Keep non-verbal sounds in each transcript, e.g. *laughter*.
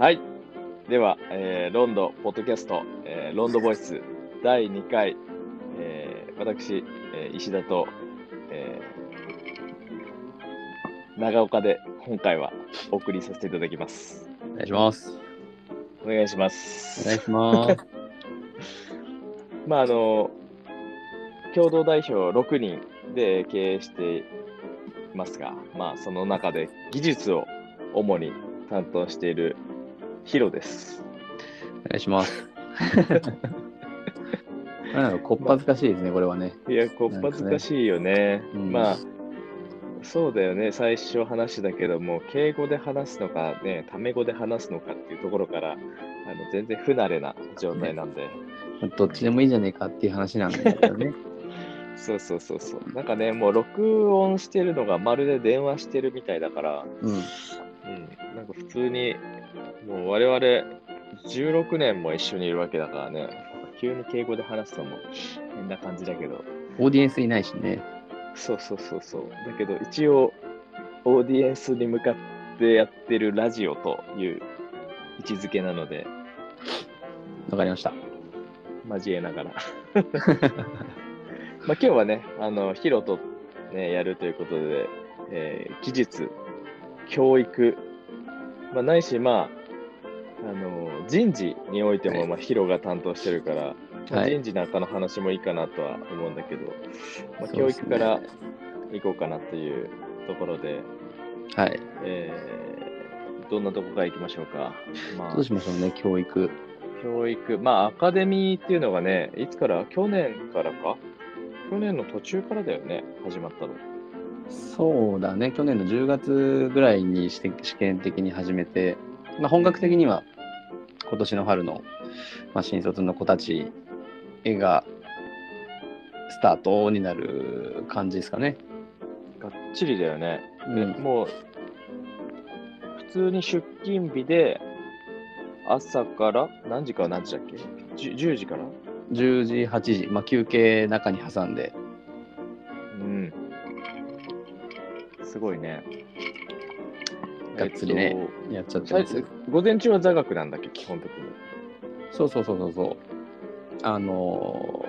はい。では、えーロンドポッドキャスト、えーロンドボイス第2回、えー私、えー石田と、えー長岡で今回はお送りさせていただきます。お願いします。お願いしまおす。願いします。*laughs* まあ、あの、共同代表6人で経営していますが、まあ、その中で技術を主に担当しているヒロです。お願いします。*laughs* なんかこっぱずかしいですね、これはね。いや、こっぱずかしいよね。うんまあ、そうだよね。最初話だけども、敬語で話すのかね、タメ語で話すのかっていうところから、あの全然不慣れな状態なんで。どっちでもいいじゃねえかっていう話なんだけどね。*laughs* そうそうそうそう。なんかね、もう録音してるのがまるで電話してるみたいだから、うん。うん、なんか普通に、もう我々16年も一緒にいるわけだからね、急に敬語で話すのも変な感じだけど、オーディエンスいないしね。そうそうそうそう。だけど一応、オーディエンスに向かってやってるラジオという位置づけなので、わかりました。交えながら。*laughs* まあ今日はね、あの、ヒロと、ね、やるということで、えー技術、教育、まあ、ないし、まあ、あの、人事においても、はいまあ、ヒロが担当してるから、まあはい人事なんかの話もいいかなとは思うんだけど、まあ、教育から行こうかなというところで、はい。えーどんなとこから行きましょうか？まあどうしましょうね、教育。教育、まあ、アカデミーっていうのがね、いつから？去年からか？去年の途中からだよね、始まったの。そうだね、去年の10月ぐらいに試試験的に始めて、まあ、本格的には今年の春の、まあ、新卒の子たちがスタートになる感じですかね。がっちりだよね。でうんもう、普通に出勤日で、朝から何時から何時だっけ？10, ?10 時から？10時、8時、まあ、休憩中に挟んで、うん。すごいね。がっつりねえっやっちゃっとてるんです午前中は座学なんだっけ、基本的に。そうそうそうそうそう。あの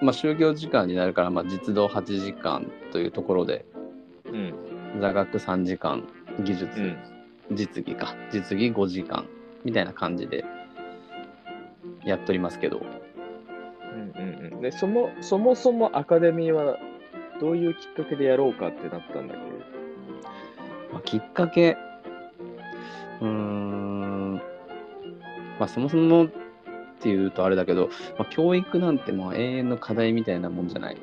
ーまあ、就業時間になるから、まあ、実動8時間というところで、うん。座学3時間、技術、うん。実技か、実技5時間みたいな感じでやっておりますけど、うんうんうん、でそもそもそもアカデミーはどういうきっかけでやろうかってなったんだっまあ、きっかけ、うーん、まあ、そもそもっていうとあれだけど、まあ、教育なんてもう永遠の課題みたいなもんじゃない。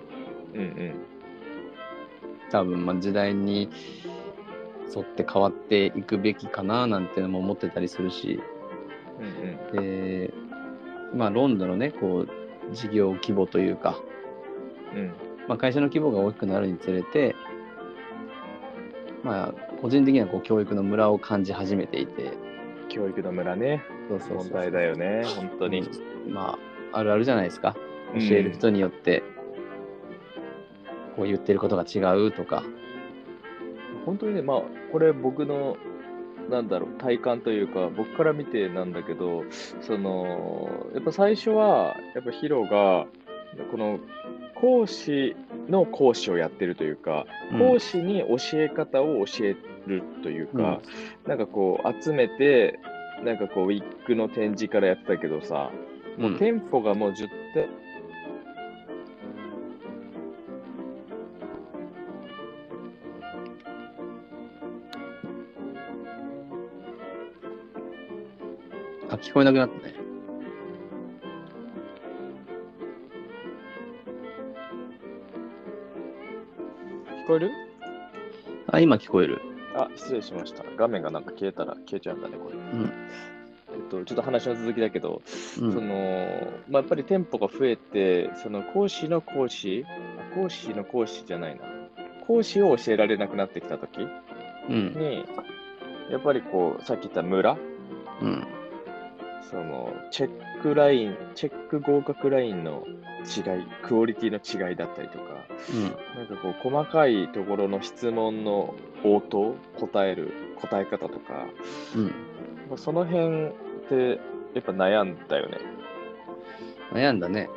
けうんうん。多分まあ時代に沿って変わっていくべきかななんてのも思ってたりするし。うんでまあロンドンのねこう事業規模というか、うんうん。まあ、会社の規模が大きくなるにつれてまあ個人的にはこう教育のムラを感じ始めていて。教育の村ね。そうそう問題だよね。本当に、うん。まああるあるじゃないですか。うん。教える人によって。こう言ってることが違うとか。本当にねまあこれ僕のなんだろう体感というか僕から見てなんだけどそのやっぱ最初はやっぱヒロがこの講師の講師をやってるというか、講師に教え方を教えるというか、なんかこう集めてなんかこうウィッグの展示からやってたけどさ、うん。もう店舗がもう10店あ聞こえなくなったね。聞こえる？あ今聞こえるあ、失礼しました。画面がなんか消えたら消えちゃうんだね、これ。うんえっと、ちょっと話の続きだけど、うんその、まあ、やっぱり店舗が増えて、その講師の講師、あ講師の講師じゃないな。講師を教えられなくなってきたときうんに、やっぱりこう、さっき言った村、うんその、チェックライン、チェック合格ラインの違い、クオリティの違いだったりとか、うんなんかこう、細かいところの質問の応答、答える、答え方とか、うんまあその辺ってやっぱ悩んだよね。悩んだね。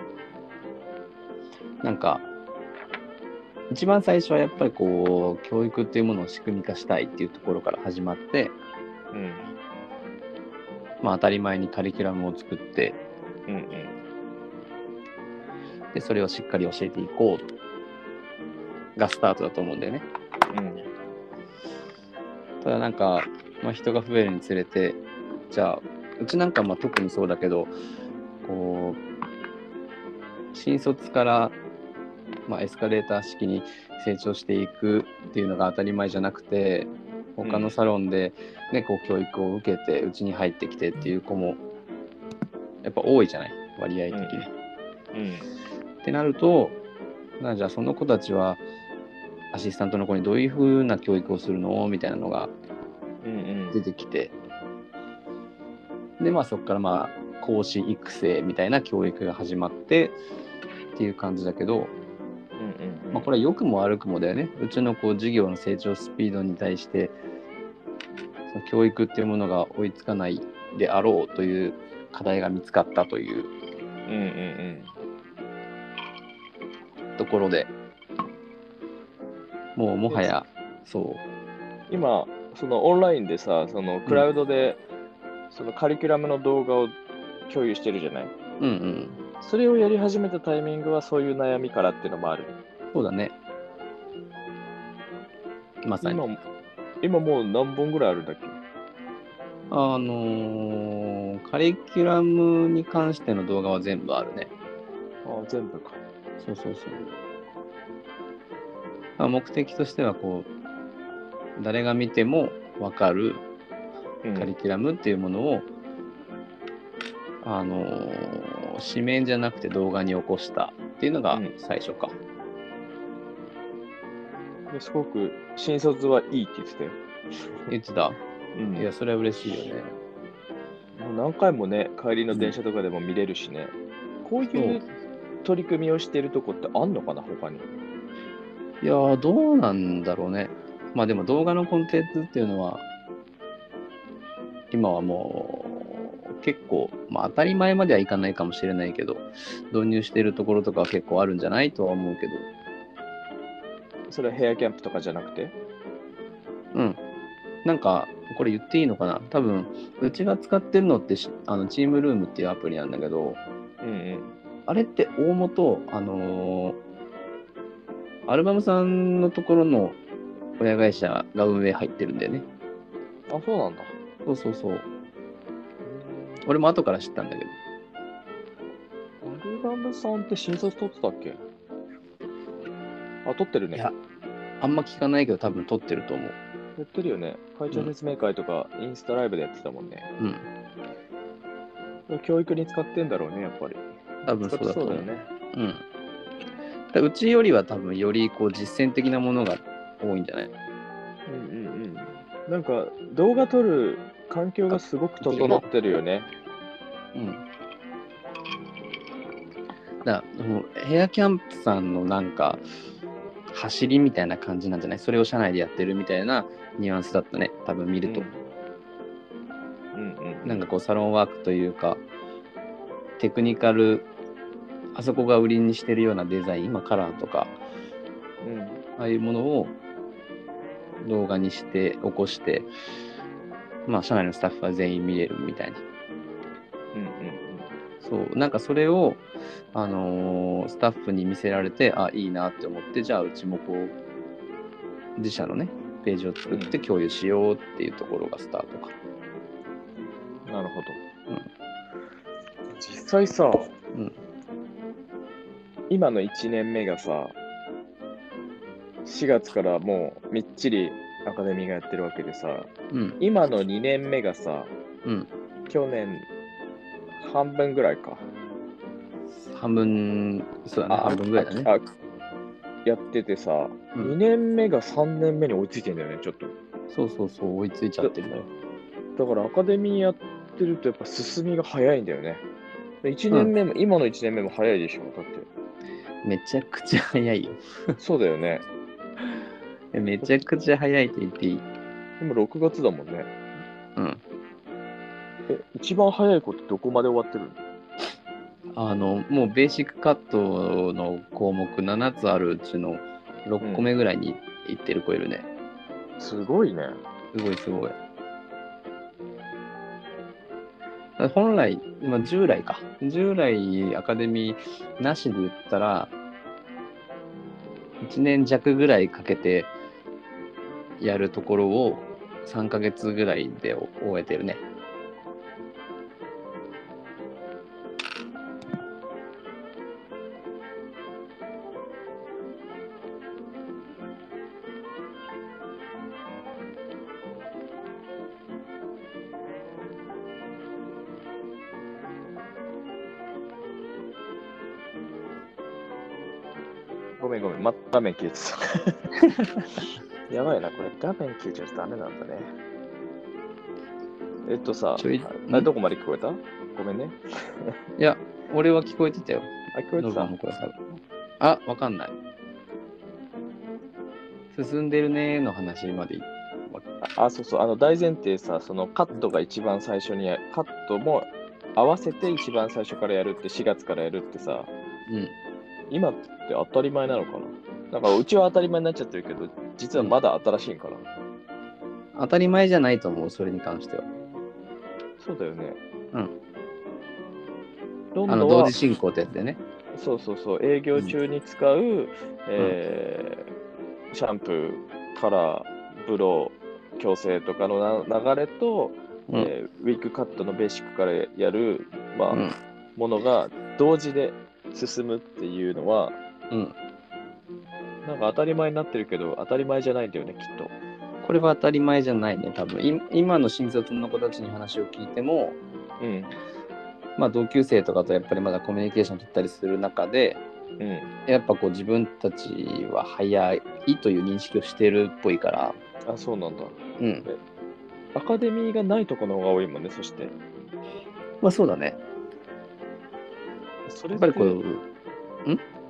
なんか、一番最初はやっぱりこう、教育っていうものを仕組み化したいっていうところから始まって、うん。まあ当たり前にカリキュラムを作って、うんうん。で、それをしっかり教えていこうがスタートだと思うんだよね。うん。ただなんか、まあ、人が増えるにつれて、じゃあ、うちなんかまあ特にそうだけど、こう、新卒から、まあ、エスカレーター式に成長していくっていうのが当たり前じゃなくて、他のサロンで、ねこう教育を受けて、うちに入ってきてっていう子も、やっぱ多いじゃない、割合的に。うん。ってなると、なじゃあその子たちは、アシスタントの子にどういうふうな教育をするの？みたいなのがうんうん。出てきて、で、まあそこからまあ講師育成みたいな教育が始まってっていう感じだけど、うんうんうん。まあこれは良くも悪くもだよね。うちのこう授業の成長スピードに対して、その教育っていうものが追いつかないであろうという課題が見つかったといううんうんところで、もうもはや、そうん。今、そのオンラインでさ、そのクラウドで、そのカリキュラムの動画を共有してるじゃない？う、うんうん、それをやり始めたタイミングはそういう悩みからっていうのもある。そうだね。まさに。今も、今もう何本ぐらいあるんだっけ？あのーカリキュラムに関しての動画は全部あるね。ああ、全部か。そうそうそう。まあ、目的としては、こう、誰が見ても分かるうんカリキュラムっていうものを、あのー紙面じゃなくて動画に起こしたっていうのがうん最初か。ですごく新卒はいいって言ってたよ。言ってた？うんいや、それは嬉しいよね。もう何回もね、帰りの電車とかでも見れるしね、こういう取り組みをしてるとこってあんのかな、他に？いやー、どうなんだろうね。まあでも動画のコンテンツっていうのは、今はもう結構、まあ当たり前まではいかないかもしれないけど、導入してるところとかは結構あるんじゃないとは思うけど、それはヘアキャンプとかじゃなくて？うん。なんか、これ言っていいのかな？多分、うちが使ってるのってし、あの、チームルームっていうアプリなんだけど、うんうん。あれって大元、あのーアルバムさんのところの親会社が運営入ってるんだよね。あ、そうなんだ。そうそうそう。俺も後から知ったんだけど。アルバムさんって新卒取ってたっけ？あ、取ってるね。いやあんま聞かないけど多分撮ってると思う。やってるよね。会長説明会とか、インスタライブでやってたもんね。うん。教育に使ってんだろうね、やっぱり。多分そうだと思う。そうだよね。うん。だうちよりは多分よりこう実践的なものが多いんじゃない？うんうんうん。なんか、動画撮る環境がすごく整ってるよね。うん。だヘアキャンプさんのなんか走りみたいな感じなんじゃない？それを社内でやってるみたいなニュアンスだったね。多分見ると。うんうん。なんかこうサロンワークというかテクニカルあそこが売りにしてるようなデザイン今カラーとかうん。ああいうものを動画にして起こしてまあ社内のスタッフは全員見れるみたいな。うんそうなんかそれをあのースタッフに見せられてあいいなって思ってじゃあうちもこう自社のねページを作って共有しようっていうところがスタートか、うん。なるほど。うん。実際さ、うん。今の1年目がさ、4月からもうみっちりアカデミーがやってるわけでさ、うん今の2年目がさ、うん去年半分ぐらいか。半分そうだね半分ぐらいだねやっててさ、うん2年目が3年目に追いついてんだよね、ちょっと。そうそうそう追いついちゃってるんだよだからアカデミーやってるとやっぱ進みが早いんだよね。1年目も、今の1年目も早いでしょ、だっめちゃくちゃ早いよて。そうだよね。めちゃくちゃ早いと言っていい？今6月だもんね。うんえ、一番早い子ってどこまで終わってるの？あの、もうベーシックカットの項目7つあるうちの6個目ぐらいにいってる子いるね。すごいね。すごいすごい。本来、まあ、従来か。従来アカデミーなしで言ったら、1年弱ぐらいかけてやるところを3ヶ月ぐらいで終えてるね。ごめんごめん、ま画面消えてた。*laughs* やばいな、これ画面消えちゃうとダメなんだね。えっとさ、ちょいどこまで聞こえた？ごめんね。いや、俺は聞こえてたよ。あ、聞こえてた？のあ、わかんない。進んでるねーの話までいあ、そうそう、あの大前提さ、そのカットが一番最初にや、カットも合わせて一番最初からやるって、4月からやるってさ、うん。今って当たり前なのかな？なんかうちは当たり前になっちゃってるけど、実はまだ新しいんかな、当たり前じゃないと思う、それに関しては。そうだよね。うん。あの同時進行ってやつでね。そうそうそう、営業中に使う、えーシャンプー、カラー、ブロー、矯正とかのな流れと、うん。えーウィッグカットのベーシックからやる、まあうん。ものが同時で進むっていうのは、うん。なんか当たり前になってるけど、当たり前じゃないんだよね、きっと。これは当たり前じゃないね、多分。い今の新卒の子たちに話を聞いても、うん。まあ同級生とかとやっぱりまだコミュニケーション取ったりする中で、うん。やっぱこう自分たちは早いという認識をしてるっぽいから、あ、そうなんだ。うん。アカデミーがないところの方が多いもんね、そして。まあそうだね。それやっぱりこう、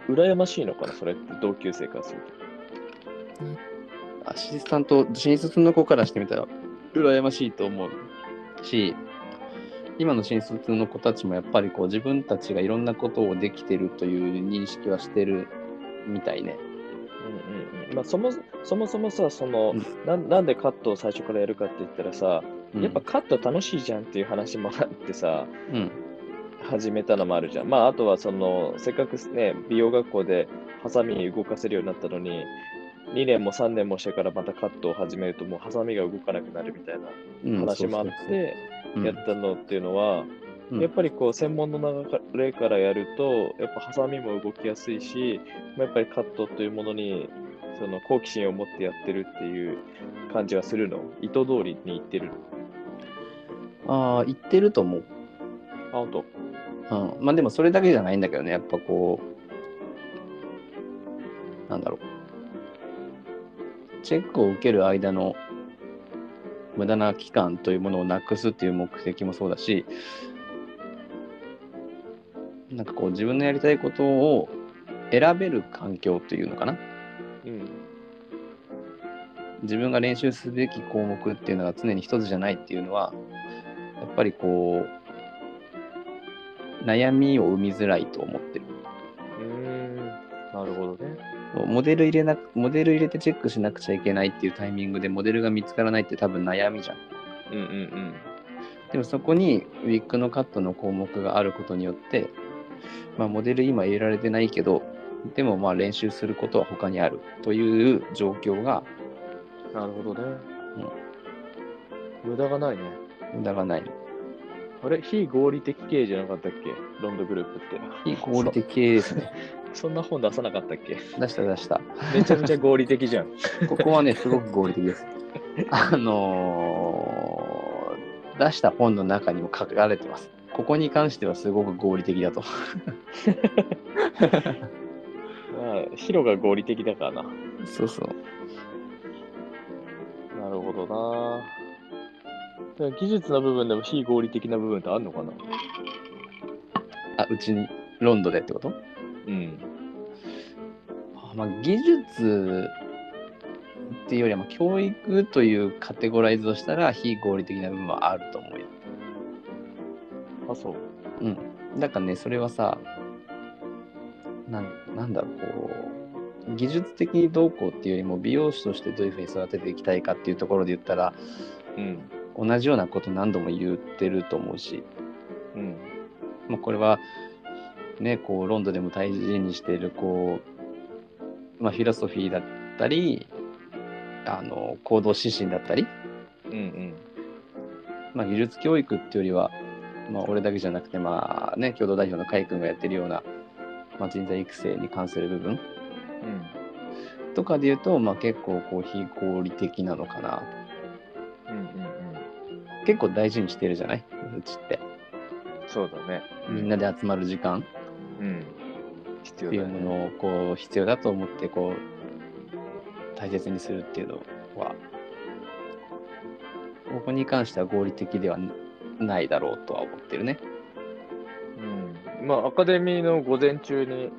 羨ましいのかな、それって同級生からすると。アシスタント、新卒の子からしてみたら、羨ましいと思うし、今の新卒の子たちもやっぱりこう自分たちがいろんなことをできてるという認識はしてるみたいね。うんうんうんまあ、そもそもそもさその、うんなん、なんでカットを最初からやるかって言ったらさ、うんやっぱカット楽しいじゃんっていう話もあってさ、うん。始めたのもあるじゃん。まあ、あとはその、せっかくね、美容学校でハサミ動かせるようになったのに、2年も3年もしてからまたカットを始めると、もうハサミが動かなくなるみたいなうん話もあって、やったのっていうのは、うんやっぱりこう専門の流れからやると、やっぱハサミも動きやすいし、まあやっぱりカットというものにその好奇心を持ってやってるっていう感じがするの？意図通りに言ってるの？ああ、言ってると思う。あ、本当？うん。まあでもそれだけじゃないんだけどね、やっぱこう、なんだろう。チェックを受ける間の無駄な期間というものをなくすっていう目的もそうだし、なんかこう自分のやりたいことを選べる環境というのかな。うん。自分が練習すべき項目っていうのが常に一つじゃないっていうのは、やっぱりこう、悩みを生みづらいと思ってる。うーん。なるほどね。モデル入れなモデル入れてチェックしなくちゃいけないっていうタイミングでモデルが見つからないって多分悩みじゃん。うんうんうん。でもそこにウィッグのカットの項目があることによって、まあ、モデル今入れられてないけど、でもまあ練習することは他にあるという状況がなるほどね。無駄がないね。無駄がない。あれ非合理的経営じゃなかったっけ？ロンドグループって。非合理的系ですね。*laughs* そんな本出さなかったっけ？出した出した。めちゃめちゃ合理的じゃん。*laughs* ここはね、すごく合理的です。*laughs* あのー出した本の中にも書かれてます。ここに関してはすごく合理的だと。まあ、ヒロが合理的だからな。そうそう。なるほどな。でも技術の部分でも非合理的な部分ってあるのかな？あ、うちに、ロンドでってこと？うん。あまあ、技術っていうよりは、まあ、教育というカテゴライズをしたら非合理的な部分はあると思うよ。あ、そう。うん。だからね、それはさ、なんなんだろう、こう、技術的にどうこうっていうよりも、美容師としてどういうふうに育てていきたいかっていうところで言ったら、うん。同じようなこと何度も言ってると思うし、うん。まあ、これは、ね、こう、ロンドンでも大事にしている、こう、まあ、フィロソフィーだったり、あの、行動指針だったり、うんうん。まあ、技術教育っていうよりは、まあ、俺だけじゃなくて、まあね、共同代表の海君がやってるような、まあ、人材育成に関する部分うん。とかで言うと、まあ、結構こう非合理的なのかなうんうんうん。結構大事にしてるじゃない？うちってそうだね。みんなで集まる時間うん。必ってい。うものをこう必要だと思ってこう大切にするっていうのはここに関しては合理的ではないだろうとは思ってるね。うん。まあ、アカデミーの午前中に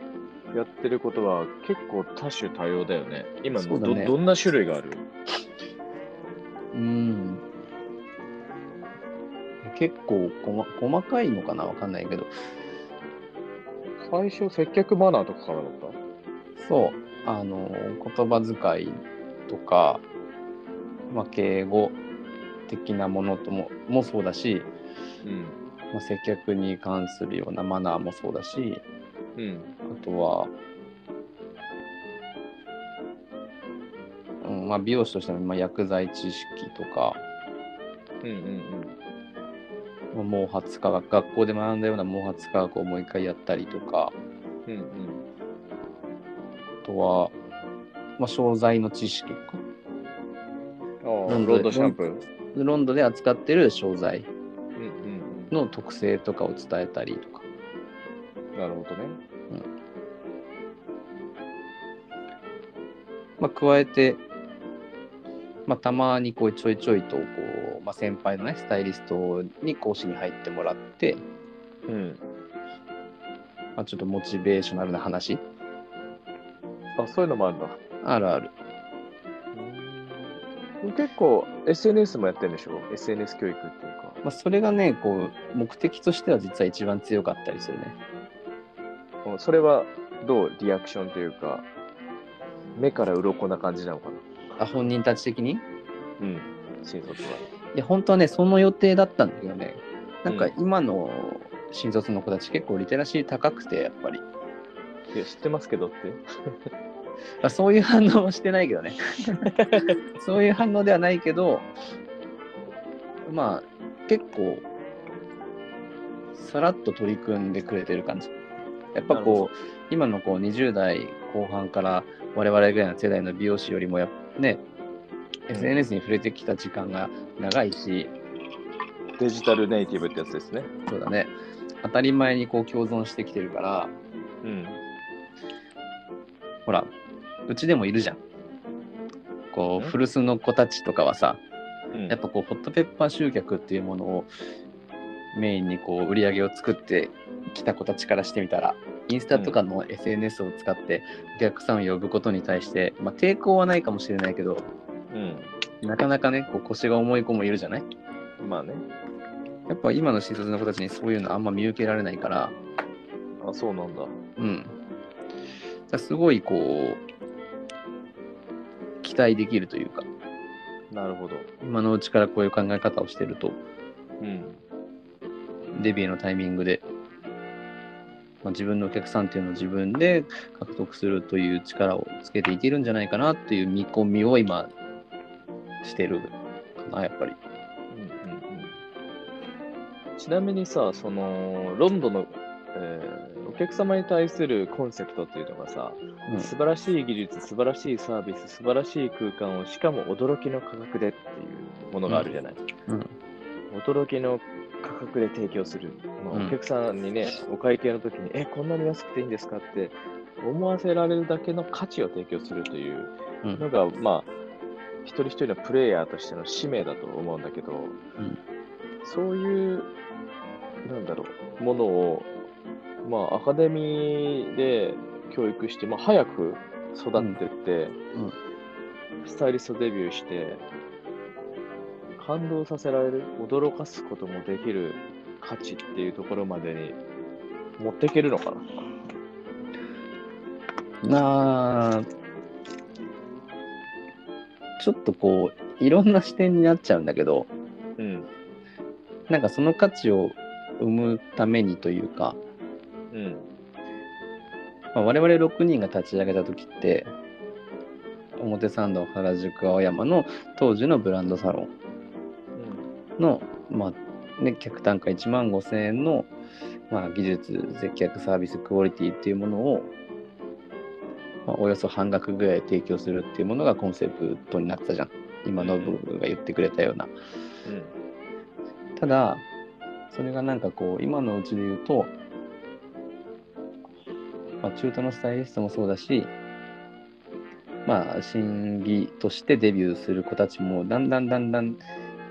やってることは結構多種多様だよね。今ど、ねどんな種類がある？うん結構細細かいのかな？わかんないけど。最初、接客マナーとかからだった？そう。あの言葉遣いとか、まあ、敬語的なものとももそうだし、うん。まあ、接客に関するようなマナーもそうだしうん。あとは、うんまあ、美容師としてのまあ薬剤知識とか、うんうんまあ毛髪科学学校で学んだような毛髪科学をもう一回やったりとかうん。うんうん。あとは、まあ、商材の知識とかロンドシャンプー。ロンドで扱ってる商材うんうんの特性とかを伝えたりとかうん。なるほどね。まあ、加えて、まあ、たまにこうちょいちょいとこう、まあ、先輩のねスタイリストに講師に入ってもらって、うん。まあ、ちょっとモチベーショナルな話あ、そういうのもあるんだ。あるある結構 SNS もやってるんでしょ ?SNS 教育っていうか。まあ、それがねこう目的としては実は一番強かったりするねうんそれはどう？リアクションというか、目から鱗な感じなのかな？あ本人たち的に？いうん。新卒は。や本当はねその予定だったんだけどね。なんかうん。今の新卒の子たち結構リテラシー高くてやっぱり。いや、知ってますけどって。*laughs* あそういう反応はしてないけどね。*laughs* そういう反応ではないけどまあ結構さらっと取り組んでくれてる感じ。やっぱこう今のこう20代後半から我々ぐらいの世代の美容師よりもやっね、うん。SNS に触れてきた時間が長いし。デジタルネイティブってやつですね。そうだね。当たり前にこう共存してきてるから。うん。ほらうちでもいるじゃん。こううん。古巣の子たちとかはさうん。やっぱこうホットペッパー集客っていうものをメインにこう売り上げを作ってきた子たちからしてみたらインスタとかの SNS を使ってお客さんを呼ぶことに対して、まあ、抵抗はないかもしれないけどうん。なかなかねこう腰が重い子もいるじゃない？まあね。やっぱ今の新卒の子たちにそういうのあんま見受けられないからあ、そうなんだ。うんだすごいこう期待できるというかなるほど。今のうちからこういう考え方をしてるとうん。デビューのタイミングで、まあ、自分のお客さんっていうのを自分で獲得するという力をつけていけるんじゃないかなっていう見込みを今してるかなやっぱり。うんうんうんちなみにさ、その、ロンドンの、えーお客様に対するコンセプトっていうのがさ、うん素晴らしい技術、素晴らしいサービス、素晴らしい空間を、しかも驚きの価格でっていうものがあるじゃない。うん驚きの価格で提供する。まあうん。お客さんにね、お会計の時に、え、こんなに安くていいんですか？って思わせられるだけの価値を提供するといううん。のが、まあ、一人一人のプレイヤーとしての使命だと思うんだけど、うん。そういう、なんだろう、ものを、まあ、アカデミーで教育して、まあ、早く育ってって、うん。スタイリストデビューして、感動させられる、驚かすこともできる価値っていうところまでに持っていけるのかな。なあ、ちょっとこう、いろんな視点になっちゃうんだけど、うん。なんかその価値を生むためにというか、うん。まあ、我々6人が立ち上げた時って、表参道、原宿、青山の当時のブランドサロンの、まあね、客単価1万5000円の、まあ、技術、接客、サービス、クオリティっていうものを、まあ、およそ半額ぐらい提供するっていうものがコンセプトになってたじゃん。今、ノブが言ってくれたような。うん。ただ、それがなんかこう、今のうちで言うと、まあ、中途のスタイリストもそうだし、まあ、新規としてデビューする子たちも、だんだんだんだん、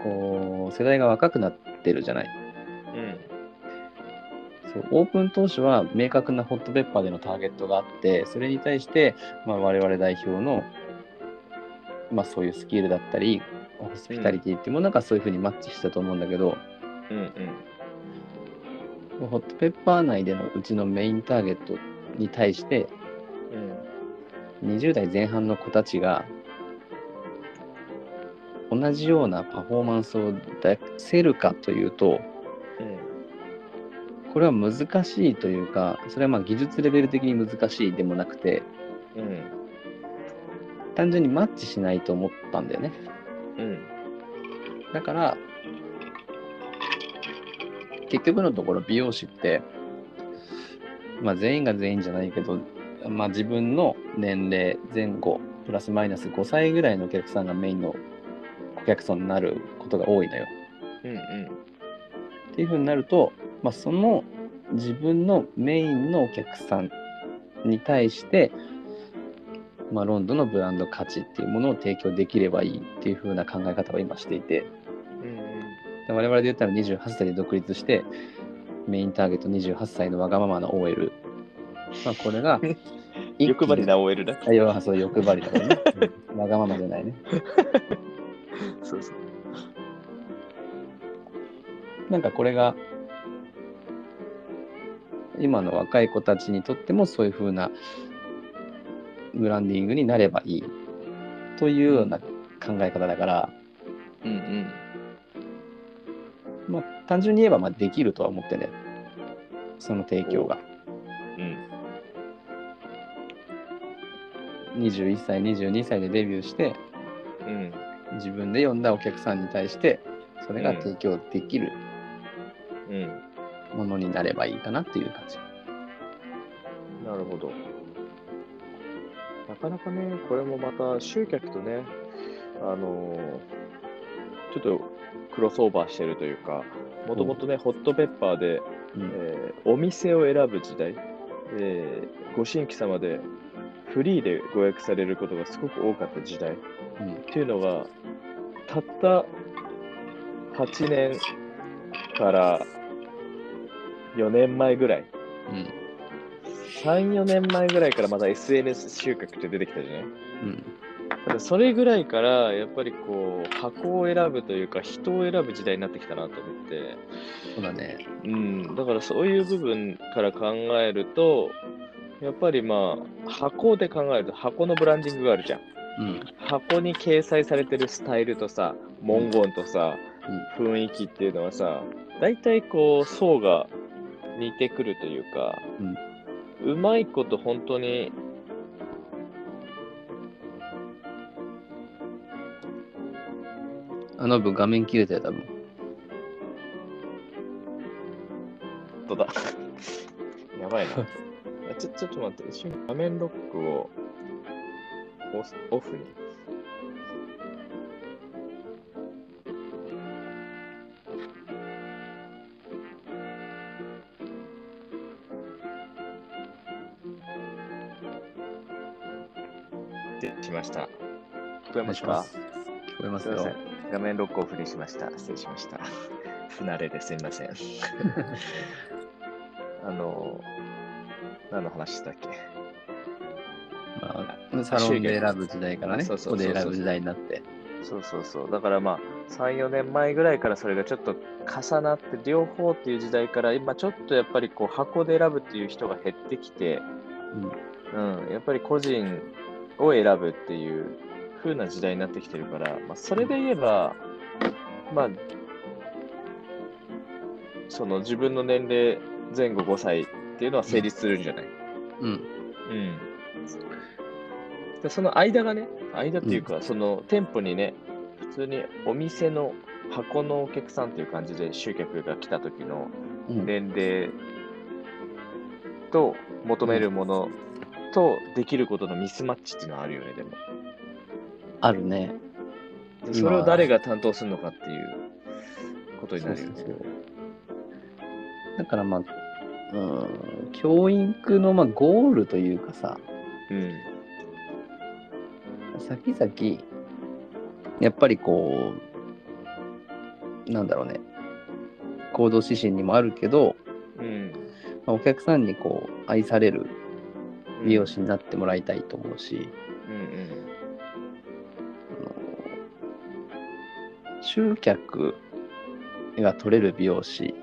こう、世代が若くなってるじゃない。うん。そうオープン当初は明確なホットペッパーでのターゲットがあって、それに対して、まあ、我々代表の、まあ、そういうスキルだったり、ホスピタリティっていうものがそういうふうにマッチしたと思うんだけど、うん。うん。ホットペッパー内でのうちのメインターゲットに対して、うん。20代前半の子たちが、同じようなパフォーマンスを出せるかというと、これは難しいというか、それはま技術レベル的に難しいでもなくて、うん。単純にマッチしないと思ったんだよね。うん。だから、結局のところ美容師って、まあ全員が全員じゃないけど、まあ自分の年齢前後、プラスマイナス5歳ぐらいのお客さんがメインの客層になることが多いのよ。うん。うん。っていうふうになると、まあ、その自分のメインのお客さんに対して、まあ、ロンドンのブランド価値っていうものを提供できればいいっていうふうな考え方を今していて、うん。で我々で言ったら28歳で独立して、メインターゲット28歳のわがままな OL。まあ、これが *laughs* 欲張りな OL だ。あ。そう、欲張りだからね。*laughs* うんわがままじゃないね。*laughs* そうそう。なんかこれが、今の若い子たちにとってもそういう風なブランディングになればいいというような考え方だから、うん。うん。まあ、単純に言えばまあできるとは思ってね、その提供が。うん。21歳、22歳でデビューして、うん。自分で呼んだお客さんに対して、それが提供できるうん。ものになればいいかなっていう感じ。なるほど。なかなかね、これもまた集客とね、あのーちょっとクロスオーバーしてるというか、もともとね、ホットペッパーで、うんえーお店を選ぶ時代、えーご新規様でフリーでご予約されることがすごく多かった時代っうんていうのが、たった8年から4年前ぐらい、うん。3、4年前ぐらいからまた SNS 集客って出てきたじゃない？うん。ただそれぐらいから、やっぱりこう、箱を選ぶというか、人を選ぶ時代になってきたなと思って、そうだね。うん、だからそういう部分から考えると、やっぱりまあ、箱で考えると、箱のブランディングがあるじゃん。うん箱に掲載されてるスタイルとさ、文言とさ、雰囲気っていうのはさ、大体こう、層が似てくるというか、うまいこと本当に、あの分画面切れたよ、多分。本当だ。*laughs* やばいな。あ *laughs* ちょ、ちょっと待って、一瞬画面ロックをオフに。でしました。聞こえますか？聞こえますよすいませ。ん。画面ロックオフにしました。失礼しました。*laughs* 不慣れですいません。*laughs* あの、何の話したっけ？まあ、サロンで選ぶ時代からね、そうこそうそうそうこで選ぶ時代になって。そうそうそう。だからまあ、3、4年前ぐらいからそれがちょっと重なって、両方っていう時代から、今ちょっとやっぱりこう箱で選ぶっていう人が減ってきて、うん、やっぱり個人を選ぶっていう風な時代になってきてるから、まあ、それで言えば、まあ、その自分の年齢前後5歳っていうのは成立するんじゃない、うん。うん。うん。でその間がね、間っていうか、その店舗にね、普通にお店の箱のお客さんっていう感じで集客が来た時のうん。年齢と求めるものとできることのミスマッチっていうのはあるよね、でも。あるね。でそれを誰が担当するのかっていうことになるよね。そうそうそうだからまあ、うん、教育のまあゴールというかさ、うん。先々、やっぱりこう、なんだろうね、行動指針にもあるけど、うん。まあお客さんにこう愛されるうん。美容師になってもらいたいと思うし、うんあの集客が取れる美容師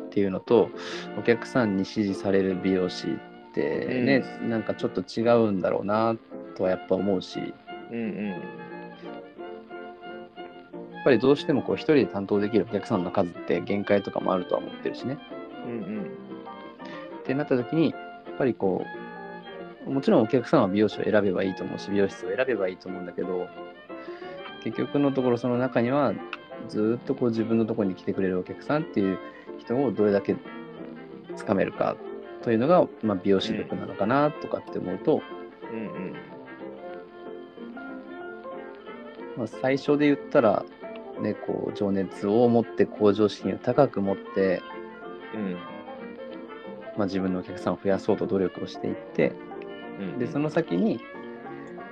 っていうのとお客さんに支持される美容師ってね、なんかちょっと違うんだろうなとはやっぱ思うし。やうん。うんっぱりどうしてもこう一人で担当できるお客さんの数って限界とかもあるとは思ってるしね。うん。うんってなった時にやっぱりこうもちろんお客さんは美容師を選べばいいと思うし美容室を選べばいいと思うんだけど結局のところその中にはずっとこう自分のとこに来てくれるお客さんっていう人をどれだけつかめるかというのが、まあ、美容師力なのかなとかって思うと、うん。うんまあ、最初で言ったら、ね、こう情熱を持って向上心を高く持って、うん。まあ、自分のお客さんを増やそうと努力をしていってうん。でその先に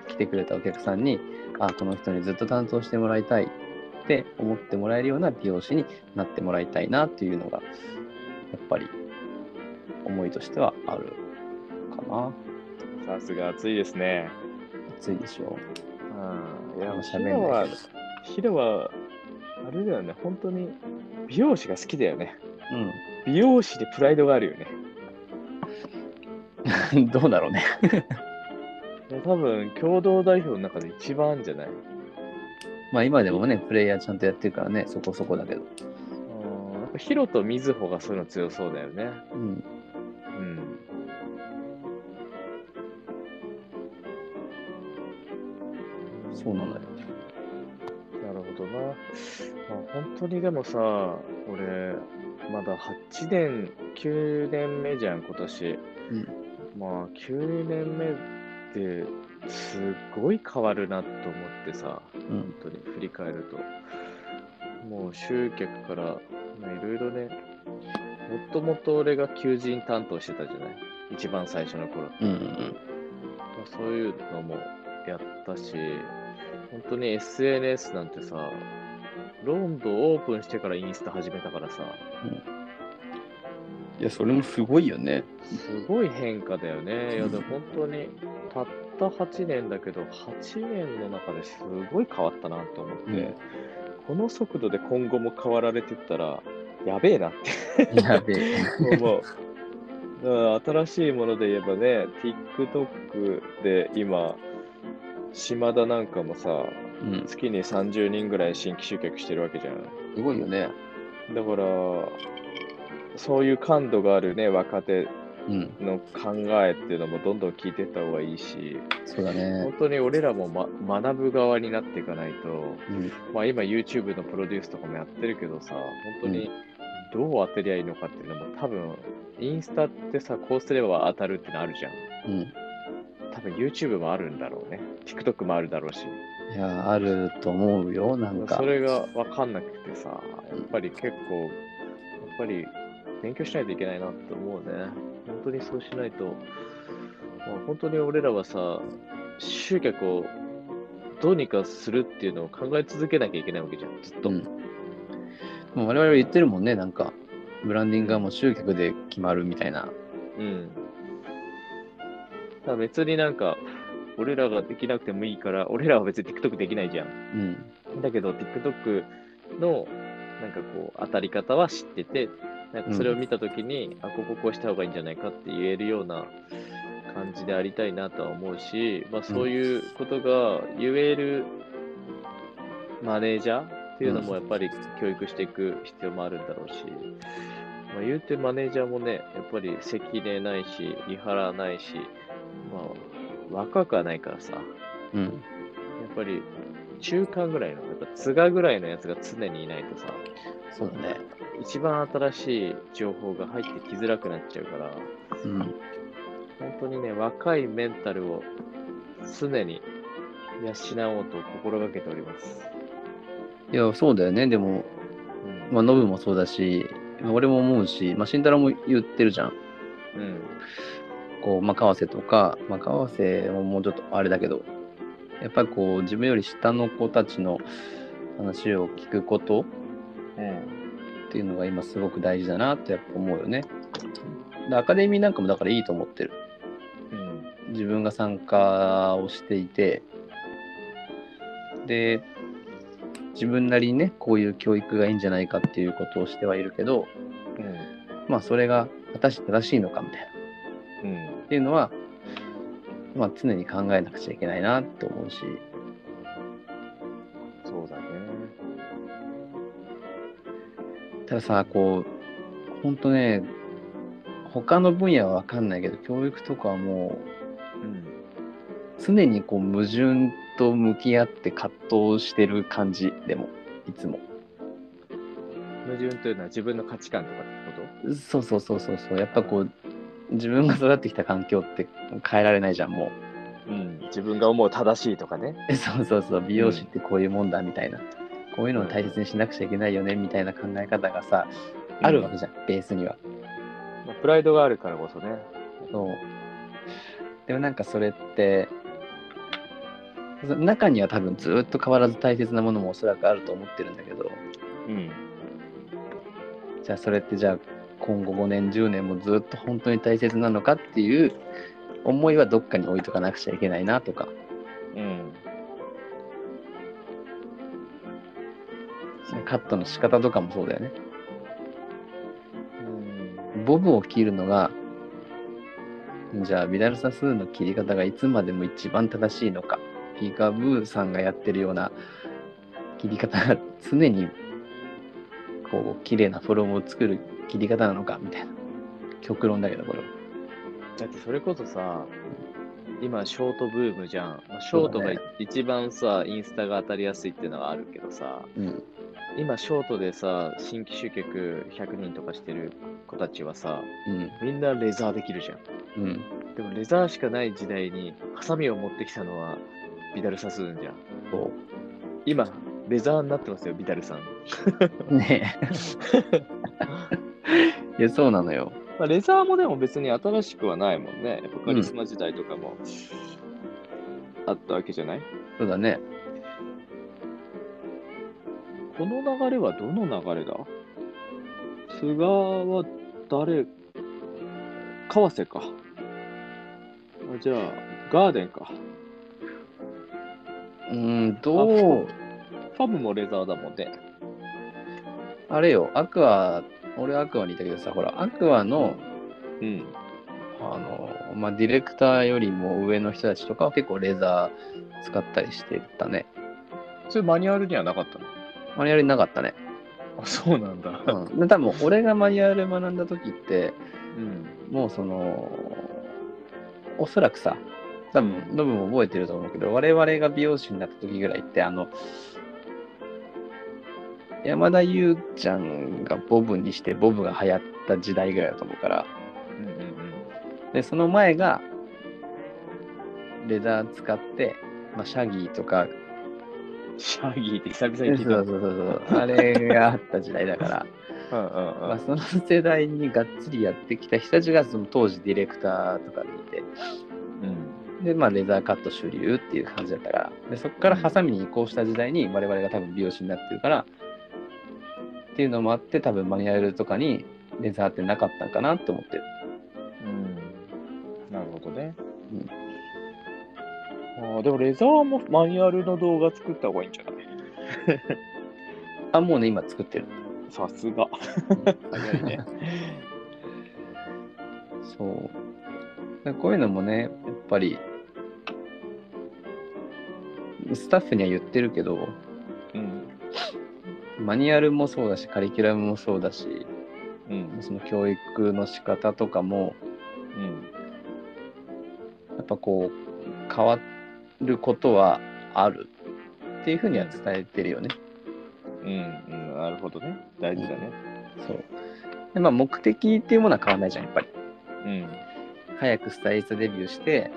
来てくれたお客さんにあこの人にずっと担当してもらいたいって思ってもらえるような美容師になってもらいたいなっていうのがやっぱり思いとしてはあるかなさすが熱いですね。熱いでしょうん。いや、うヒロは、ヒロは、あれだよね、本当に美容師が好きだよね。う美容師でプライドがあるよね。ん *laughs* どうだろうねいや *laughs* 多分、共同代表の中で一番じゃない？まあ今でもねプレイヤーちゃんとやってるからねそこそこだけどうん。やっぱヒロとミズホがそういうの強そうだよね。うんそうなんだよなるほどな。まあ、本当にでもさ、俺、まだ8年、9年目じゃん、今年。うんまあ、9年目って、すごい変わるなと思ってさ、うん本当に振り返ると。もう集客から、まあ、いろいろね、もともと俺が求人担当してたじゃない？一番最初の頃。うんうんまあそういうのもやったし、本当に SNS なんてさ、ロンドオープンしてからインスタ始めたからさ、いやそれもすごいよね。すごい変化だよね。いや、でも本当に、たった8年だけど、8年の中ですごい変わったなと思って、うん。この速度で今後も変わられてったら、やべえなって。やべえ。思う。だから新しいもので言えばね、TikTok で今、島田なんかもさ、うん。月に30人ぐらい新規集客してるわけじゃん。すごいよね。だから、そういう感度があるね、若手うん。の考えっていうのもどんどん聞いていった方がいいし、そうだね。本当に俺らも、ま、学ぶ側になっていかないと、うん。まあ今 YouTube のプロデュースとかもやってるけどさ、本当にどう当てりゃいいのかっていうのも多分、インスタってさ、こうすれば当たるってのあるじゃん。うん多分 YouTube もあるんだろうね。TikTok もあるだろうし。いやあると思うよなんかそれが分かんなくてさ、やっぱり結構、やっぱり勉強しないといけないなって思うね。本当にそうしないと、まあ、本当に俺らはさ、集客をどうにかするっていうのを考え続けなきゃいけないわけじゃん、ずっと。うんもう我々言ってるもんねなんかブランディングがもう集客で決まるみたいなうん。だから別になんか、俺らができなくてもいいから、俺らは別に TikTok できないじゃん。うん。だけど TikTok のなんかこう当たり方は知ってて、なんかそれを見たときに、あ、こここうした方がいいんじゃないかって言えるような感じでありたいなとは思うし、まあ、そういうことが言えるマネージャーっていうのもやっぱり教育していく必要もあるんだろうし、まあ、言うてマネージャーもね、やっぱり関根ないし、井原ないし、まあ、若くはないからさ、うん。やっぱり中間ぐらいの、やっぱ津賀ぐらいのやつが常にいないとさ、そうだね。一番新しい情報が入ってきづらくなっちゃうから、うん。本当にね、若いメンタルを常に養おうと心がけております。いや、そうだよね。でも、うん。まあ、ノブもそうだし、まあ俺も思うし、まあ、慎太郎も言ってるじゃん。うん。こう、まあ、川瀬とか、まあ、川瀬ももうちょっとあれだけど、やっぱりこう、自分より下の子たちの話を聞くことうん。っていうのが今すごく大事だなってやっぱ思うよね。でアカデミーなんかもだからいいと思ってる。うん。自分が参加をしていて、で、自分なりにね、こういう教育がいいんじゃないかっていうことをしてはいるけど、うん。まあそれが果たして正しいのかみたいな。うん。っていうのは、まあ常に考えなくちゃいけないなって思うし、そうだね。たださ、こう、ほんとね、他の分野はわかんないけど、教育とかはもうん。う常にこう矛盾と向き合って葛藤してる感じでも、いつも。矛盾というのは自分の価値観とかってこそうそうそうそうそう。やっぱこう、自分が育ってきた環境って変えられないじゃん、もとうん。自分が思う正しいとかね。う。*laughs* そうそうそう。美容師ってこういうもんだみたいな。こういうのを大切にしなくちゃいけないよねみたいな考え方がさ、あるわけじゃん、ベースには。まあプライドがあるからこそね。そう。でもなんかそれって、そ中には多分ずっと変わらず大切なものもおそらくあると思ってるんだけど、うん。じゃあそれってじゃあ今後5年10年もずっと本当に大切なのかっていう思いはどっかに置いとかなくちゃいけないなとか、うん。カットの仕方とかもそうだよね。うん。ボブを切るのが、じゃあビダルサスの切り方がいつまでも一番正しいのか、ピーカーブーさんがやってるような切り方が常にこう綺麗なフォルムを作る切り方なのかみたいな極論だけどこれは。だってそれこそさ、今ショートブームじゃん。まあショートがね一番さ、インスタが当たりやすいっていうのはあるけどさ、うん。今ショートでさ、新規集客100人とかしてる子たちはさ、うん。みんなレザーできるじゃん。うん。でもレザーしかない時代に、ハサミを持ってきたのはビダルサスーンじゃん。そ今、レザーになってますよ、ビダルさん。う。ねえ。*laughs* いや、そうなのよ。まあ、レザーもでも別に新しくはないもんね。やっぱカリスマ時代とかもあったわけじゃない、そうだね。この流れはどの流れだ？菅は誰？川瀬か。あじゃあ、ガーデンか。うん、どう、ファブもレザーだもんね。あれよ、アクア、俺アクアにいたけどさ、ほら、アクアの、うん。あの、まあ、ディレクターよりも上の人たちとかは結構レーザー使ったりしてたね。それマニュアルにはなかったの？マニュアルになかったね。あ、そうなんだ。うん。で、多分俺がマニュアル学んだ時って、うん。もうその、おそらくさ、多分ノブも覚えてると思うけど、我々が美容師になった時ぐらいって、あの、山田優ちゃんがボブにして、ボブが流行った時代ぐらいだと思うから、うんうんうん。で、その前が、レザー使って、まあ、シャギーとか、シャギーって久々に聞いた。うそうそう、あれがあった時代だから、*laughs* うんうんうん。まあ、その世代にがっつりやってきた人たちが、その当時ディレクターとかでいて、うん。で、まあ、レザーカット主流っていう感じだったから、でそこからハサミに移行した時代に我々が多分美容師になってるから、っていうのもあって、多分マニュアルとかにレザーってなかったんかなって思ってる。うん。なるほどね。うんああ、でもレザーもマニュアルの動画作った方がいいんじゃない？あ、もうね、今作ってる。さすが。早いね。そう。こういうのもね、やっぱり、スタッフには言ってるけど、うん。マニュアルもそうだし、カリキュラムもそうだし、うん。その教育の仕方とかも、うん。やっぱこう、変わることはあるっていうふうには伝えてるよね。うん。うん。なるほどね。大事だね。そう。で、まあ、目的っていうものは変わらないじゃん、やっぱり。うん。早くスタイリストデビューして、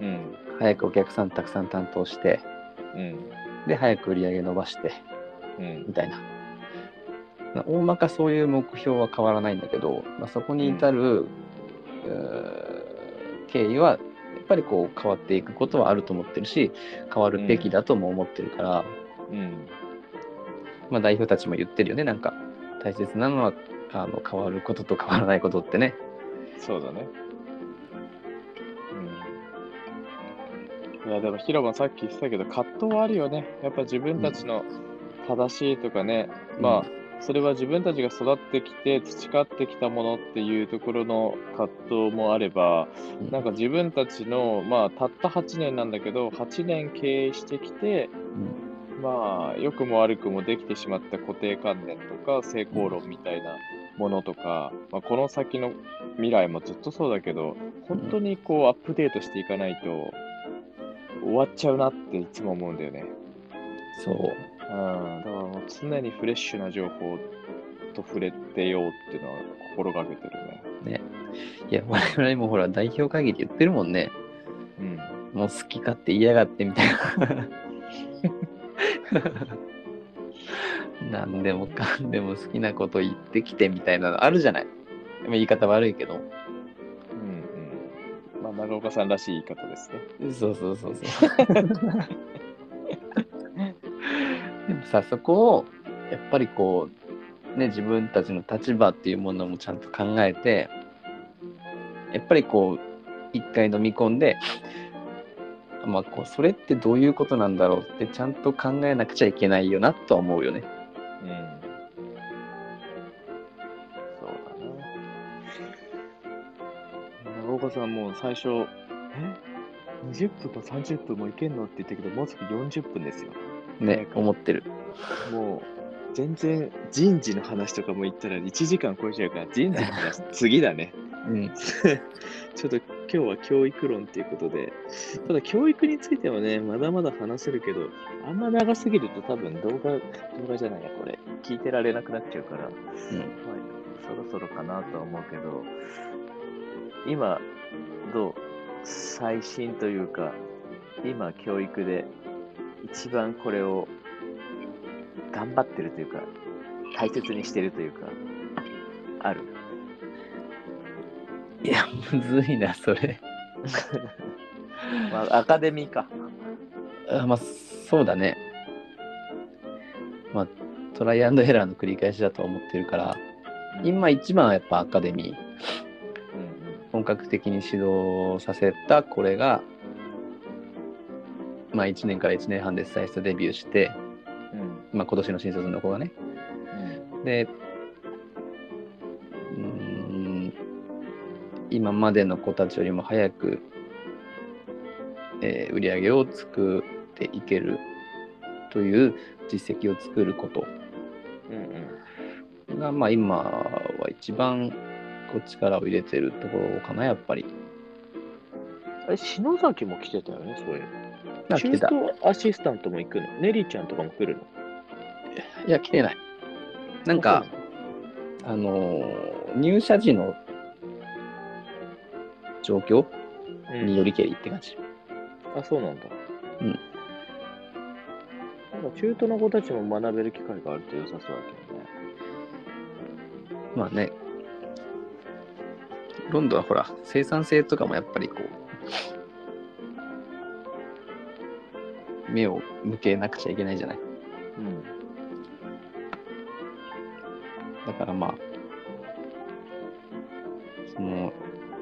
うん。早くお客さんたくさん担当して、うん。で、早く売り上げ伸ばして、うん。みたいな。まあ大まかそういう目標は変わらないんだけど、まあ、そこに至る、うー経緯はやっぱりこう変わっていくことはあると思ってるし変わるべきだとも思ってるから、うん。まあ、代表たちも言ってるよねなんか大切なのはあの変わることと変わらないことってね。そうだね。うん。いや、でも広場さっき言ってたけど、葛藤はあるよね。やっぱ自分たちの正しいとかね、まあ、それは自分たちが育ってきて培ってきたものっていうところの葛藤もあれば、うん。なんか自分たちの、まあ、たった8年なんだけど、8年経営してきて、うん。まあ、良くも悪くもできてしまった固定観念とか成功論みたいなものとか、まあ、この先の未来もずっとそうだけど、本当にこうアップデートしていかないと終わっちゃうなっていつも思うんだよね。そううん、だからもう常にフレッシュな情報と触れてようっていうのは心がけてるね。いや我々もほら代表会議で言ってるもんねうん。もう好き勝手言いやがってみたいな。*laughs* 何でもかんでも好きなこと言ってきてみたいなのあるじゃない。まあ言い方悪いけど。うんうん。まあ、長岡さんらしい言い方ですね。そうそうそうそう。*laughs* さ、そこをやっぱりこう、ね、自分たちの立場っていうものもちゃんと考えて、やっぱりこう、一回飲み込んで、まあ、こうそれってどういうことなんだろうってちゃんと考えなくちゃいけないよなとは思うよね。うん。そうだな。長岡さんもう最初、え ?20 分も30分もいけんの？って言ったけど、もうすぐ40分ですよ。ね、思ってる。もう、全然人事の話とかも言ったら1時間超えちゃうから、人事の話、次だね。うん。*laughs* ちょっと今日は教育論っていうことで、ただ教育についてはね、まだまだ話せるけど、あんま長すぎると多分動画、動画じゃないや、これ、聞いてられなくなっちゃうから、うん。まあ、そろそろかなとは思うけど、今、どう？最新というか、今、教育で一番これを頑張ってるというか、大切にしてるというか、ある。いや、むずいな、それ。*laughs* まあ、アカデミーか。あまあ、そうだね。まあ、トライアンドエラーの繰り返しだとは思ってるから、今一番はやっぱアカデミー。うん本格的に指導させたこれが、まあ1年から1年半でスタイリストデビューして、まあ今年の新卒の子がね。で、うーん、今までの子たちよりも早く、えー売り上げを作っていけるという実績を作ることが、まあ今は一番こう力を入れてるところかな、やっぱり。あれ、篠崎も来てたよね、そういう。中途アシスタントも行くの？ネリーちゃんとかも来るの？いや、来てない。なんか、あのー入社時の状況によりけりって感じ。あ、そうなんだ。うんなんか中途の子たちも学べる機会があると良さそうだけどね。まあね、ロンドンはほら、生産性とかもやっぱりこう、目を向けなくちゃいけないじゃない。からまあ、その、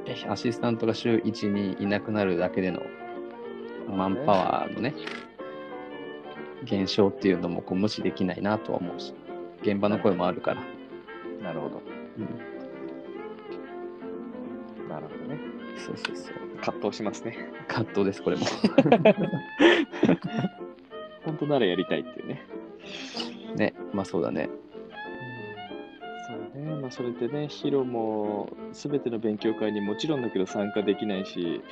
えアシスタントが週1にいなくなるだけでのマンパワーのね、現象っていうのもこう無視できないなとは思うし、現場の声もあるから。なるほど。うん、なるほどね。そうそうそう。葛藤しますね。葛藤です、これも。*laughs* 本当ならやりたいっていうね。ね、まあそうだね。そうね、まあ、それでね、ヒロも全ての勉強会にもちろんだけど参加できないし、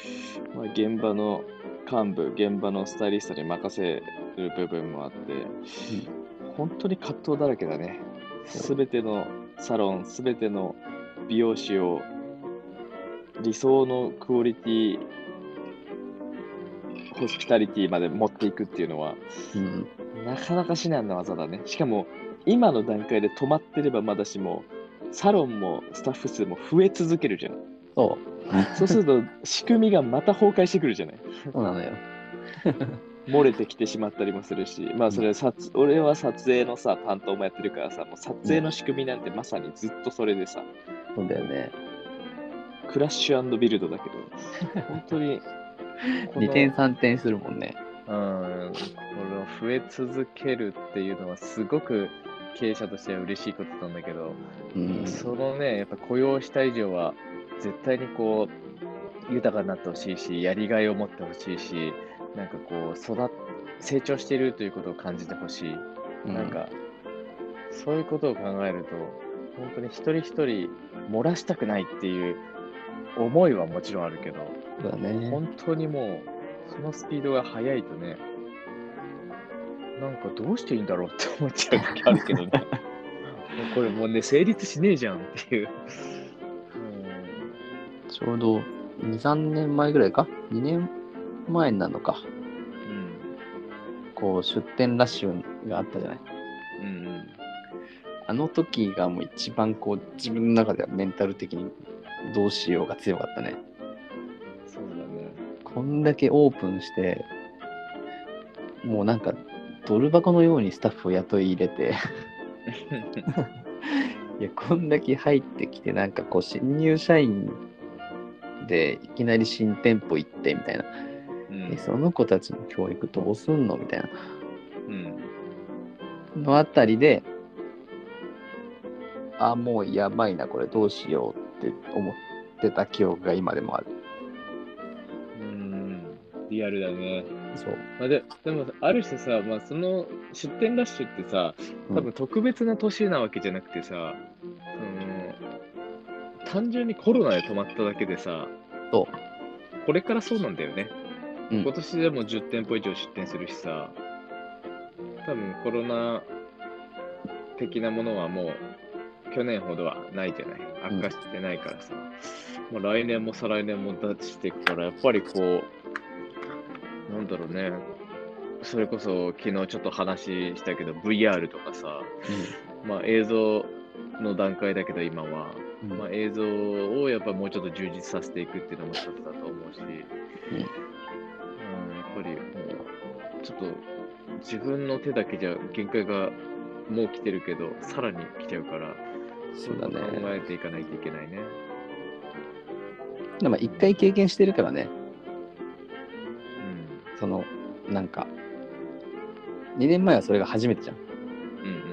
まあ、現場の幹部、現場のスタイリストに任せる部分もあって、本当に葛藤だらけだね。すべてのサロン、すべての美容師を理想のクオリティ、ホスピタリティまで持っていくっていうのは、うん、なかなか至難の技だね。しかも、今の段階で止まってればまだしも、サロンもスタッフ数も増え続けるじゃん。そう。そうすると、仕組みがまた崩壊してくるじゃない？そうなのよ。漏れてきてしまったりもするし、まあそれ撮、俺は撮影のさ、担当もやってるからさ、もう撮影の仕組みなんてまさにずっとそれでさ、そうだよね。クラッシュビルドだけど、本当に *laughs* この、2点3点するもんね。うん、これを増え続けるっていうのはすごく経営者としては嬉しいことなんだけど、うん。そのね、やっぱ雇用した以上は、絶対にこう、豊かになってほしいし、やりがいを持ってほしいし、なんかこう、育っ成長しているということを感じてほしい。うんなんか、そういうことを考えると、本当に一人一人漏らしたくないっていう思いはもちろんあるけど、だね。本当にもう、そのスピードが速いとね、なんかどうしていいんだろうって思っちゃう時あるけどね。*laughs* これもうね、成立しねえじゃんっていう。ちょうど2、3年前ぐらいか ?2 年前なのか。うん。こう、出店ラッシュがあったじゃない？うん。うんあの時がもう一番こう、自分の中ではメンタル的にどうしようが強かったね。そうだね。こんだけオープンして、もうなんか、ドル箱のようにスタッフを雇い入れて、*laughs* いや、こんだけ入ってきて、なんかこう、新入社員でいきなり新店舗行ってみたいな、うんえその子たちの教育どうすんのみたいうん。なのあたりで、あ、もうやばいな、これどうしようって思ってた記憶が今でもある。うん。リアルだね。そう。まあ、ででも、ある種さ、まあ、その出店ラッシュってさ、多分特別な年なわけじゃなくてさ、その単純にコロナで止まっただけでさ、そこれからそうなんだよね。うん今年でも10店舗以上出店するしさ、多分コロナ的なものはもう去年ほどはないじゃない。悪化してないからさ、もう来年も再来年も出していくから、やっぱりこう、なんだろうね、それこそ昨日ちょっと話したけど、VR とかさ、まあ映像の段階だけど今は、うん。まあ、映像をやっぱもうちょっと充実させていくっていうのも一つだと思うし、うん、やっぱりもう、ちょっと自分の手だけじゃ限界がもう来てるけど、さらに来ちゃうから、そうだね。考えていかないといけないね。でも一回経験してるからね、うん。その、なんか、2年前はそれが初めてじゃん。うん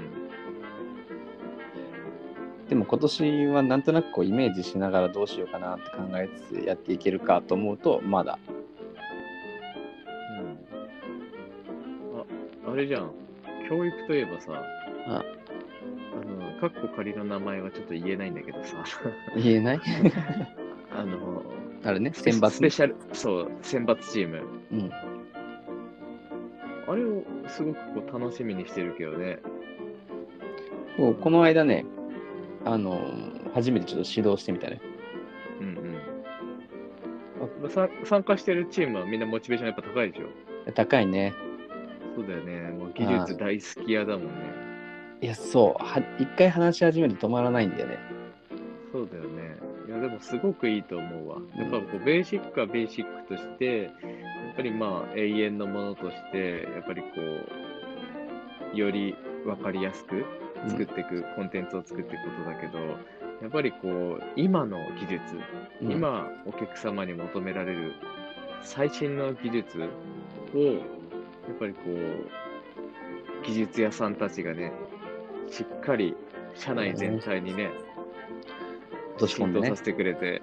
でも今年はなんとなくこうイメージしながらどうしようかなって考えつつやっていけるかと思うと、まだ。うん。あ、あれじゃん。教育といえばさ、ああの、カッコ仮の名前はちょっと言えないんだけどさ、*laughs* 言えない？*laughs* あの、あれね、選抜スペシャル、そう、選抜チーム。うん。あれをすごくこう楽しみにしてるけどね。そうこの間ね、あの初めてちょっと指導してみたね。うんうん。さ参加してるチームはみんなモチベーションやっぱ高いでしょ？高いね。そうだよね。もう技術大好き屋だもんね。いや、そう。は一回話し始めると止まらないんだよね。そうだよね。いや、でもすごくいいと思うわ。やっぱこうベーシックはベーシックとして、ぱりまあ永遠のものとして、やっぱりこう、より分かりやすく作っていく、コンテンツを作っていくことだけど、やっぱりこう、今の技術、うん、今お客様に求められる最新の技術をやっぱりこう技術屋さんたちがね、しっかり社内全体にね浸透さ、せてくれて、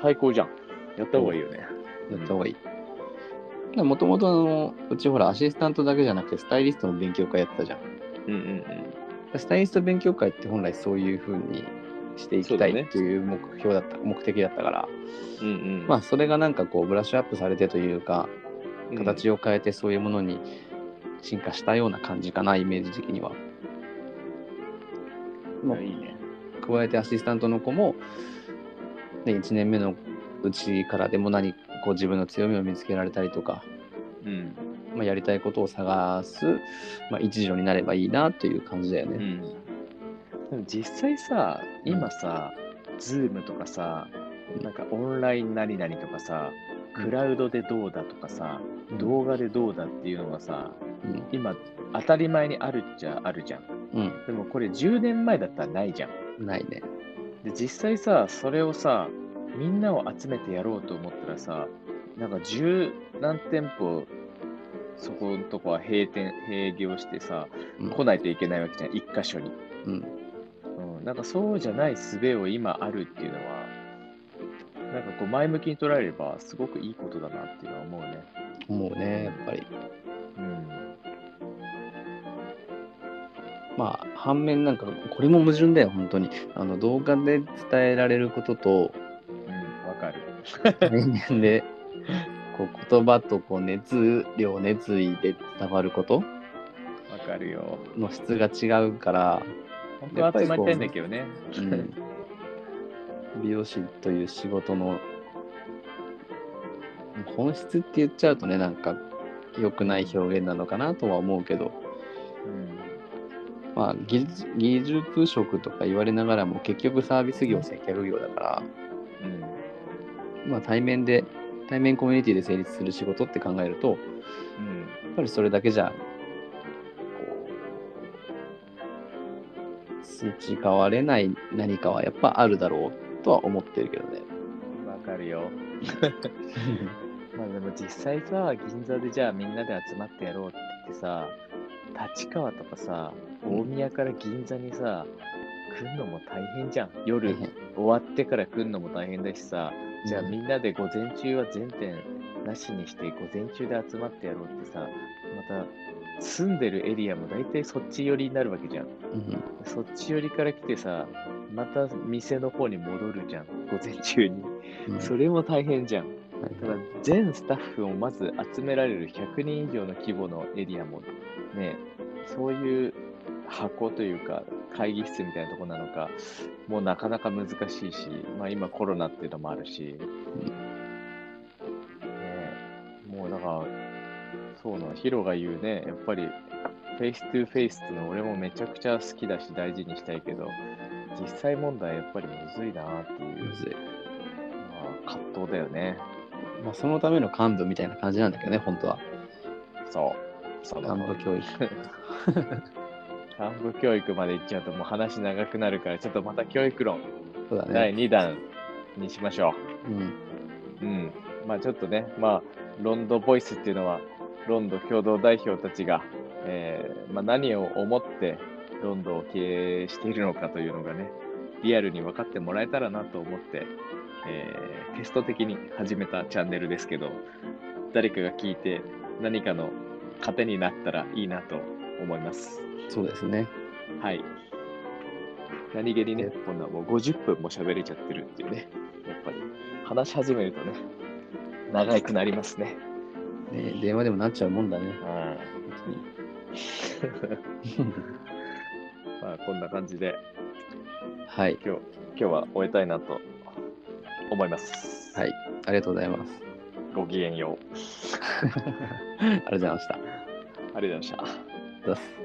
最高じゃん。やった方がいいよね。やった方がいい。もともとのうちほらアシスタントだけじゃなくてスタイリストの勉強会やってたじゃん。うんうんスタイリスト勉強会って本来そういう風にしていきたいっていう目標だった、目的だったから、うん。うんうん。まあそれがなんかこうブラッシュアップされてというか、うん形を変えてそういうものに進化したような感じかな、イメージ的には。まあいいね。加えてアシスタントの子も、ね、1年目のうちからでも何こう自分の強みを見つけられたりとか、うん。まあ、やりたいことを探す、まあ、一助になればいいなという感じだよね。うん。でも実際さ、今さ、ズームとかさ、なんかオンライン何々とかさ、クラウドでどうだとかさ、動画でどうだっていうのがさ、うん今当たり前にあるっちゃあるじゃん。うん、でもこれ10年前だったらないじゃん。うん、ないね。で、実際さ、それをさ、みんなを集めてやろうと思ったらさ、なんか十何店舗、そこのとこは閉店、閉業してさ、うん来ないといけないわけじゃん、一箇所に。うん、うん、なんかそうじゃない術を今あるっていうのは、なんかこう前向きに捉えればすごくいいことだなっていうのは思うね。思うね、やっぱり。うん。まあ、反面なんか、これも矛盾だよ、本当に。あの動画で伝えられることと、うん、わかる。対 *laughs* 面でこう言葉とこう熱量、熱意で伝わること？わかるよ。の質が違うから、本当は集まりたいんだけどね。うん、美容師という仕事の本質って言っちゃうとね、なんか良くない表現なのかなとは思うけど、うん。まあ、技術技術職とか言われながらも結局サービス業、接客業だから、うん。まあ、対面で、対面コミュニティで成立する仕事って考えると、うん。やっぱりそれだけじゃ、こう、培われない何かはやっぱあるだろうとは思ってるけどね。わかるよ。*laughs* *laughs* まあでも実際さ、銀座でじゃあみんなで集まってやろうって言ってさ、立川とかさ、大宮から銀座にさ、来んのも大変じゃん。夜終わってから来んのも大変だしさ、じゃあうんみんなで午前中は全店なしにして午前中で集まってやろうってさ、また住んでるエリアも大体そっち寄りになるわけじゃん。うんそっち寄りから来てさ、また店の方に戻るじゃん、午前中に。うんそれも大変じゃん。はいだ全スタッフをまず集められる100人以上の規模のエリアもね、そういう箱というか会議室みたいなところなのか、もうなかなか難しいし、まあ今コロナっていうのもあるし、ね、もうだから、そうなの、ヒロが言うね、やっぱり face to face っていうの俺もめちゃくちゃ好きだし大事にしたいけど、実際問題やっぱりむずいなっていう、むずいまあ、葛藤だよね。まあ、そのための幹部みたいな感じなんだけどね、本当は。そう。その幹部教育。*laughs* 幹部教育まで行っちゃうともう話長くなるから、ちょっとまた教育論、そうだ第ね。2弾にしましょうん。う。うん。まあちょっとね、まあ、ロンドボイスっていうのは、ロンド共同代表たちが、えーまあ、何を思ってロンドを経営しているのかというのがね、リアルに分かってもらえたらなと思って、えーテスト的に始めたチャンネルですけど、誰かが聞いて何かの糧になったらいいなと思います。そうですね。はい。何気にね、こんなもう50分も喋れちゃってるっていうね、やっぱり話し始めるとね、長くなりますね。ね電話でもなっちゃうもんだね。うん。*laughs* まあ、こんな感じではい。今日、今日は終えたいなと思います。はい。ありがとうございます。ごきげんよう。*laughs* ありがとうございました。ありがとうございました。どうぞ